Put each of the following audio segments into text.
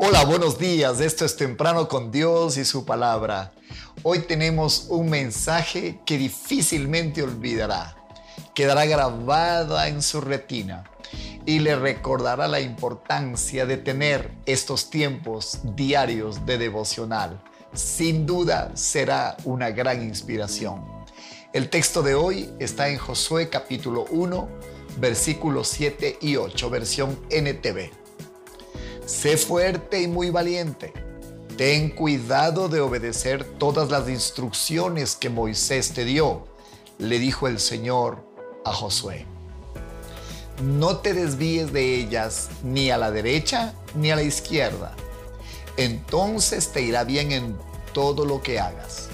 Hola, buenos días. Esto es Temprano con Dios y su palabra. Hoy tenemos un mensaje que difícilmente olvidará. Quedará grabada en su retina y le recordará la importancia de tener estos tiempos diarios de devocional. Sin duda será una gran inspiración. El texto de hoy está en Josué capítulo 1, versículos 7 y 8, versión NTV. Sé fuerte y muy valiente. Ten cuidado de obedecer todas las instrucciones que Moisés te dio, le dijo el Señor a Josué. No te desvíes de ellas ni a la derecha ni a la izquierda. Entonces te irá bien en todo lo que hagas.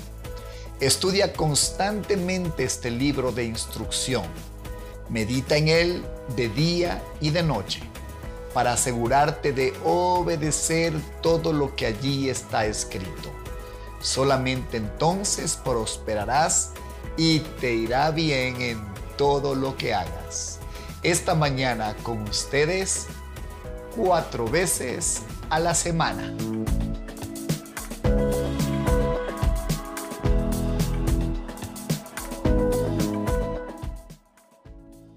Estudia constantemente este libro de instrucción. Medita en él de día y de noche para asegurarte de obedecer todo lo que allí está escrito. Solamente entonces prosperarás y te irá bien en todo lo que hagas. Esta mañana con ustedes cuatro veces a la semana.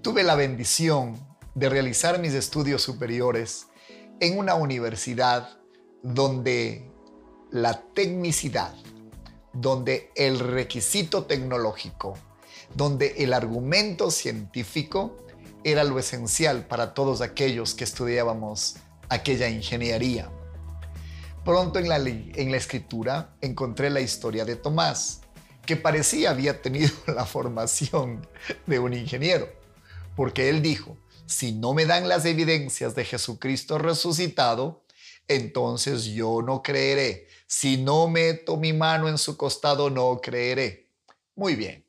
Tuve la bendición de realizar mis estudios superiores en una universidad donde la tecnicidad, donde el requisito tecnológico, donde el argumento científico era lo esencial para todos aquellos que estudiábamos aquella ingeniería. Pronto en la, en la escritura encontré la historia de Tomás, que parecía había tenido la formación de un ingeniero, porque él dijo, si no me dan las evidencias de Jesucristo resucitado, entonces yo no creeré. Si no meto mi mano en su costado, no creeré. Muy bien.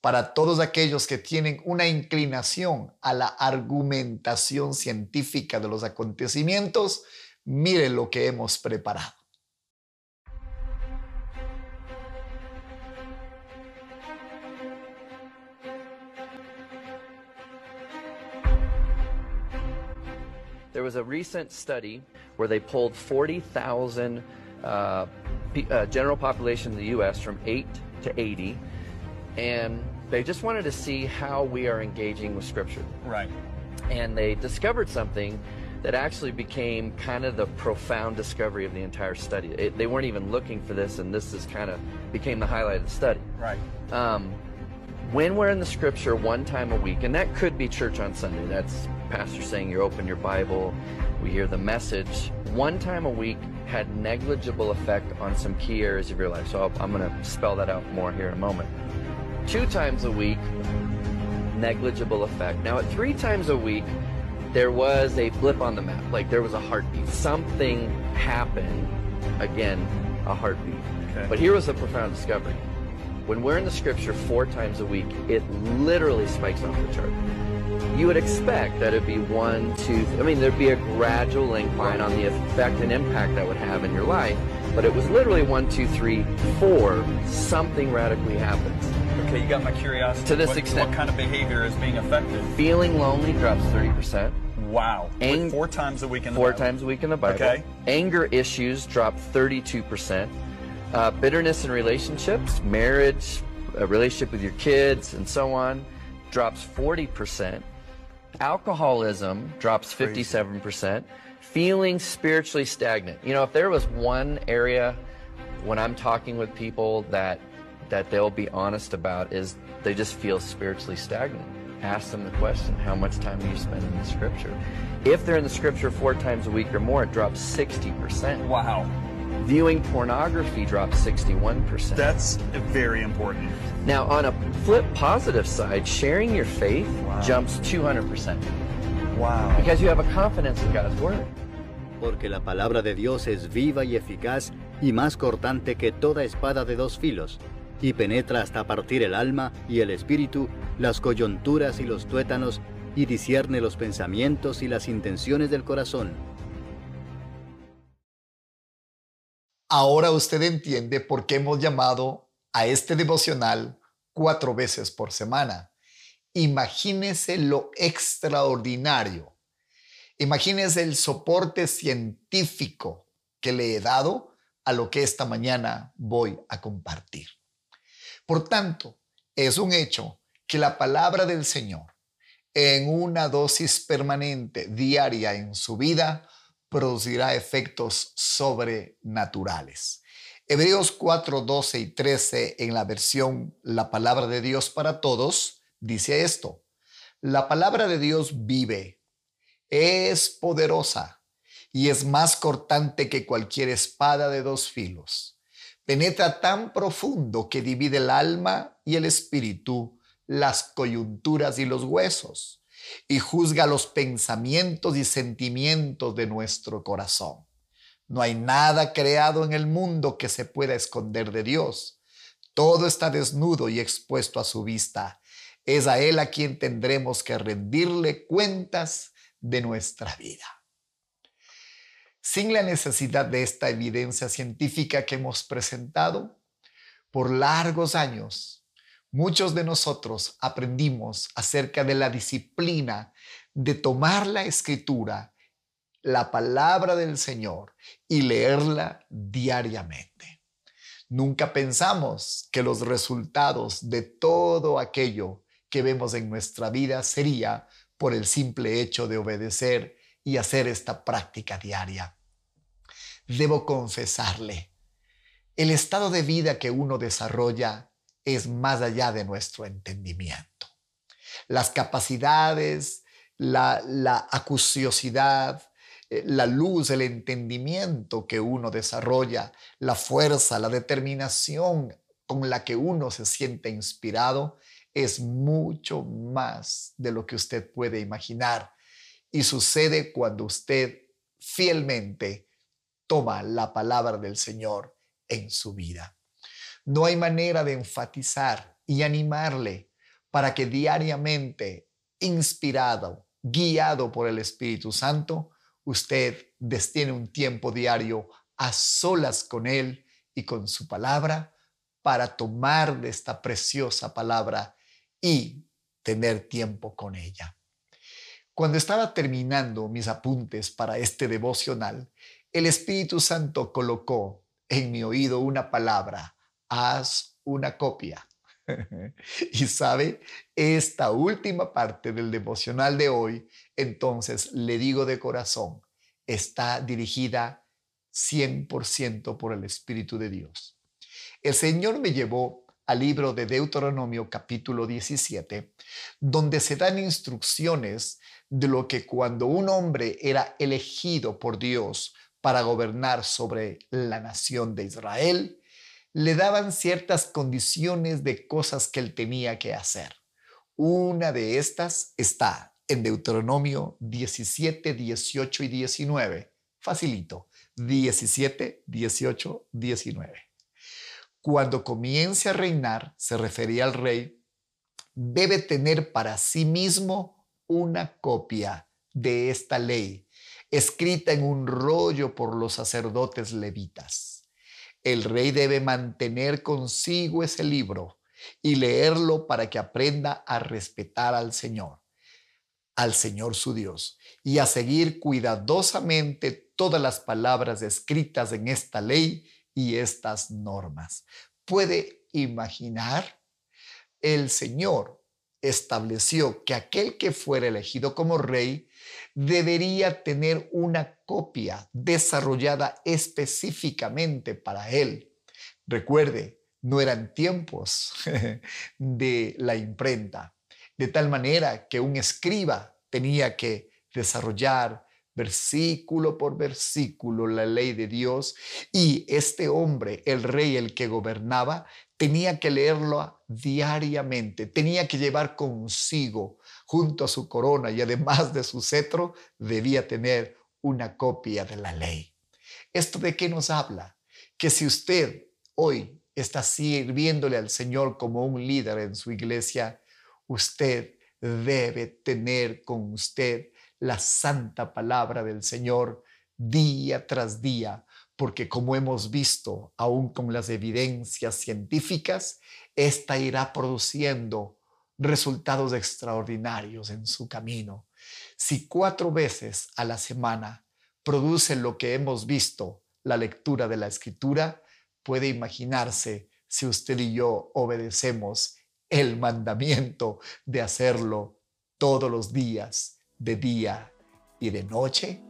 Para todos aquellos que tienen una inclinación a la argumentación científica de los acontecimientos, miren lo que hemos preparado. There was a recent study where they pulled 40,000 uh, uh, general population in the U.S. from 8 to 80, and they just wanted to see how we are engaging with Scripture. Right. And they discovered something that actually became kind of the profound discovery of the entire study. It, they weren't even looking for this, and this is kind of became the highlight of the study. Right. Um, when we're in the scripture one time a week, and that could be church on Sunday, that's pastor saying you're open your Bible, we hear the message, one time a week had negligible effect on some key areas of your life. So i am going to spell that out more here in a moment. Two times a week, negligible effect. Now, at three times a week, there was a blip on the map, like there was a heartbeat. Something happened, again, a heartbeat. Okay. But here was a profound discovery. When we're in the scripture four times a week, it literally spikes off the chart. You would expect that it'd be one, two, I mean, there'd be a gradual incline on the effect and impact that would have in your life, but it was literally one, two, three, four, something radically happens. Okay, you got my curiosity. To this what, extent. What kind of behavior is being affected? Feeling lonely drops 30%. Wow. Ang- four times a week in the Four Bible. times a week in the Bible. Okay. Anger issues drop 32%. Uh, bitterness in relationships, marriage, a relationship with your kids, and so on, drops 40%. Alcoholism drops 57%. Feeling spiritually stagnant. You know, if there was one area when I'm talking with people that that they'll be honest about is they just feel spiritually stagnant. Ask them the question, how much time do you spend in the scripture? If they're in the scripture four times a week or more, it drops 60%. Wow. Viewing pornography drops 61%. That's very important. Now, on a flip positive side, sharing your faith wow. jumps 200%. Wow. Because you have a confidence in God's word. Porque la palabra de Dios es viva y eficaz y más cortante que toda espada de dos filos, y penetra hasta partir el alma y el espíritu, las coyunturas y los tuétanos, y discierne los pensamientos y las intenciones del corazón. Ahora usted entiende por qué hemos llamado a este devocional cuatro veces por semana. Imagínese lo extraordinario. Imagínese el soporte científico que le he dado a lo que esta mañana voy a compartir. Por tanto, es un hecho que la palabra del Señor en una dosis permanente diaria en su vida producirá efectos sobrenaturales. Hebreos 4, 12 y 13 en la versión La palabra de Dios para todos dice esto. La palabra de Dios vive, es poderosa y es más cortante que cualquier espada de dos filos. Penetra tan profundo que divide el alma y el espíritu, las coyunturas y los huesos, y juzga los pensamientos y sentimientos de nuestro corazón. No hay nada creado en el mundo que se pueda esconder de Dios. Todo está desnudo y expuesto a su vista. Es a Él a quien tendremos que rendirle cuentas de nuestra vida. Sin la necesidad de esta evidencia científica que hemos presentado, por largos años, muchos de nosotros aprendimos acerca de la disciplina de tomar la escritura la palabra del Señor y leerla diariamente. Nunca pensamos que los resultados de todo aquello que vemos en nuestra vida sería por el simple hecho de obedecer y hacer esta práctica diaria. Debo confesarle, el estado de vida que uno desarrolla es más allá de nuestro entendimiento. Las capacidades, la, la acuciosidad, eh, la luz, el entendimiento que uno desarrolla, la fuerza, la determinación con la que uno se siente inspirado, es mucho más de lo que usted puede imaginar. Y sucede cuando usted fielmente toma la palabra del Señor en su vida. No hay manera de enfatizar y animarle para que diariamente, inspirado, guiado por el Espíritu Santo, usted destiene un tiempo diario a solas con Él y con su palabra para tomar de esta preciosa palabra y tener tiempo con ella. Cuando estaba terminando mis apuntes para este devocional, el Espíritu Santo colocó en mi oído una palabra, haz una copia. y sabe, esta última parte del devocional de hoy, entonces le digo de corazón, está dirigida 100% por el Espíritu de Dios. El Señor me llevó al libro de Deuteronomio capítulo 17, donde se dan instrucciones de lo que cuando un hombre era elegido por Dios para gobernar sobre la nación de Israel, le daban ciertas condiciones de cosas que él tenía que hacer. Una de estas está en Deuteronomio 17, 18 y 19. Facilito. 17, 18, 19. Cuando comience a reinar, se refería al rey, debe tener para sí mismo una copia de esta ley, escrita en un rollo por los sacerdotes levitas el rey debe mantener consigo ese libro y leerlo para que aprenda a respetar al Señor, al Señor su Dios, y a seguir cuidadosamente todas las palabras escritas en esta ley y estas normas. ¿Puede imaginar? El Señor estableció que aquel que fuera elegido como rey debería tener una copia desarrollada específicamente para él. Recuerde, no eran tiempos de la imprenta, de tal manera que un escriba tenía que desarrollar versículo por versículo la ley de Dios y este hombre, el rey, el que gobernaba, tenía que leerlo diariamente, tenía que llevar consigo junto a su corona y además de su cetro, debía tener una copia de la ley. ¿Esto de qué nos habla? Que si usted hoy está sirviéndole al Señor como un líder en su iglesia, usted debe tener con usted la santa palabra del Señor día tras día, porque como hemos visto, aún con las evidencias científicas, esta irá produciendo resultados extraordinarios en su camino. Si cuatro veces a la semana produce lo que hemos visto, la lectura de la escritura, puede imaginarse si usted y yo obedecemos el mandamiento de hacerlo todos los días, de día y de noche.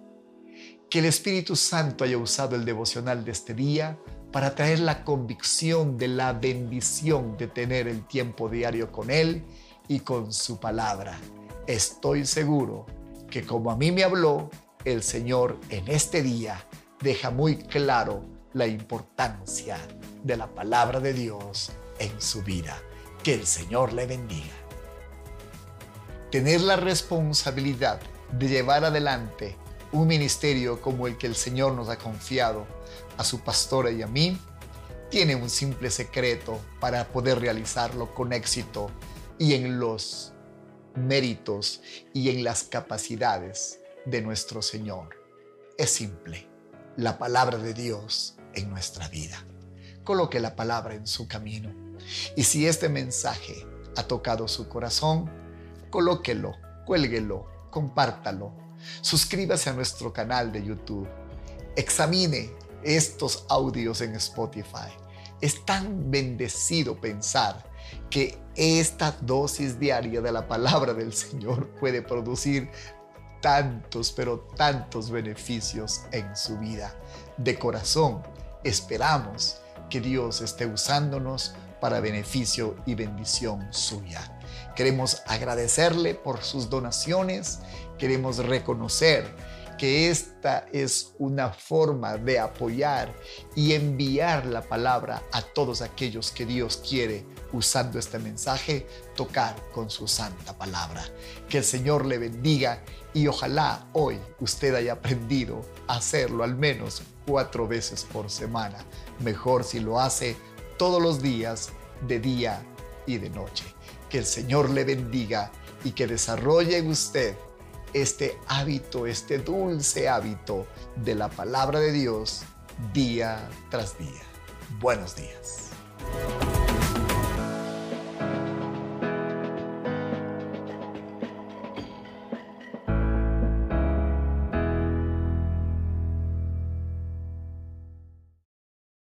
Que el Espíritu Santo haya usado el devocional de este día para traer la convicción de la bendición de tener el tiempo diario con Él y con su palabra. Estoy seguro que como a mí me habló, el Señor en este día deja muy claro la importancia de la palabra de Dios en su vida. Que el Señor le bendiga. Tener la responsabilidad de llevar adelante un ministerio como el que el Señor nos ha confiado a su pastora y a mí, tiene un simple secreto para poder realizarlo con éxito y en los méritos y en las capacidades de nuestro Señor. Es simple, la palabra de Dios en nuestra vida. Coloque la palabra en su camino. Y si este mensaje ha tocado su corazón, colóquelo, cuélguelo, compártalo. Suscríbase a nuestro canal de YouTube. Examine estos audios en Spotify. Es tan bendecido pensar que esta dosis diaria de la palabra del Señor puede producir tantos, pero tantos beneficios en su vida. De corazón, esperamos que Dios esté usándonos para beneficio y bendición suya. Queremos agradecerle por sus donaciones, queremos reconocer que esta es una forma de apoyar y enviar la palabra a todos aquellos que Dios quiere, usando este mensaje, tocar con su santa palabra. Que el Señor le bendiga y ojalá hoy usted haya aprendido a hacerlo al menos cuatro veces por semana. Mejor si lo hace todos los días, de día y de noche. Que el Señor le bendiga y que desarrolle en usted este hábito, este dulce hábito de la palabra de Dios día tras día. Buenos días.